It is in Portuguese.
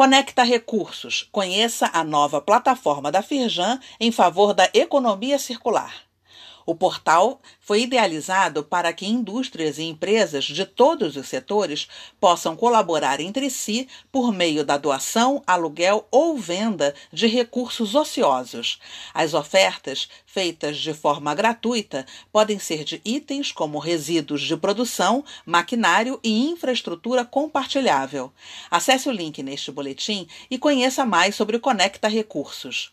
Conecta Recursos. Conheça a nova plataforma da Firjan em favor da economia circular. O portal foi idealizado para que indústrias e empresas de todos os setores possam colaborar entre si por meio da doação, aluguel ou venda de recursos ociosos. As ofertas, feitas de forma gratuita, podem ser de itens como resíduos de produção, maquinário e infraestrutura compartilhável. Acesse o link neste boletim e conheça mais sobre o Conecta Recursos.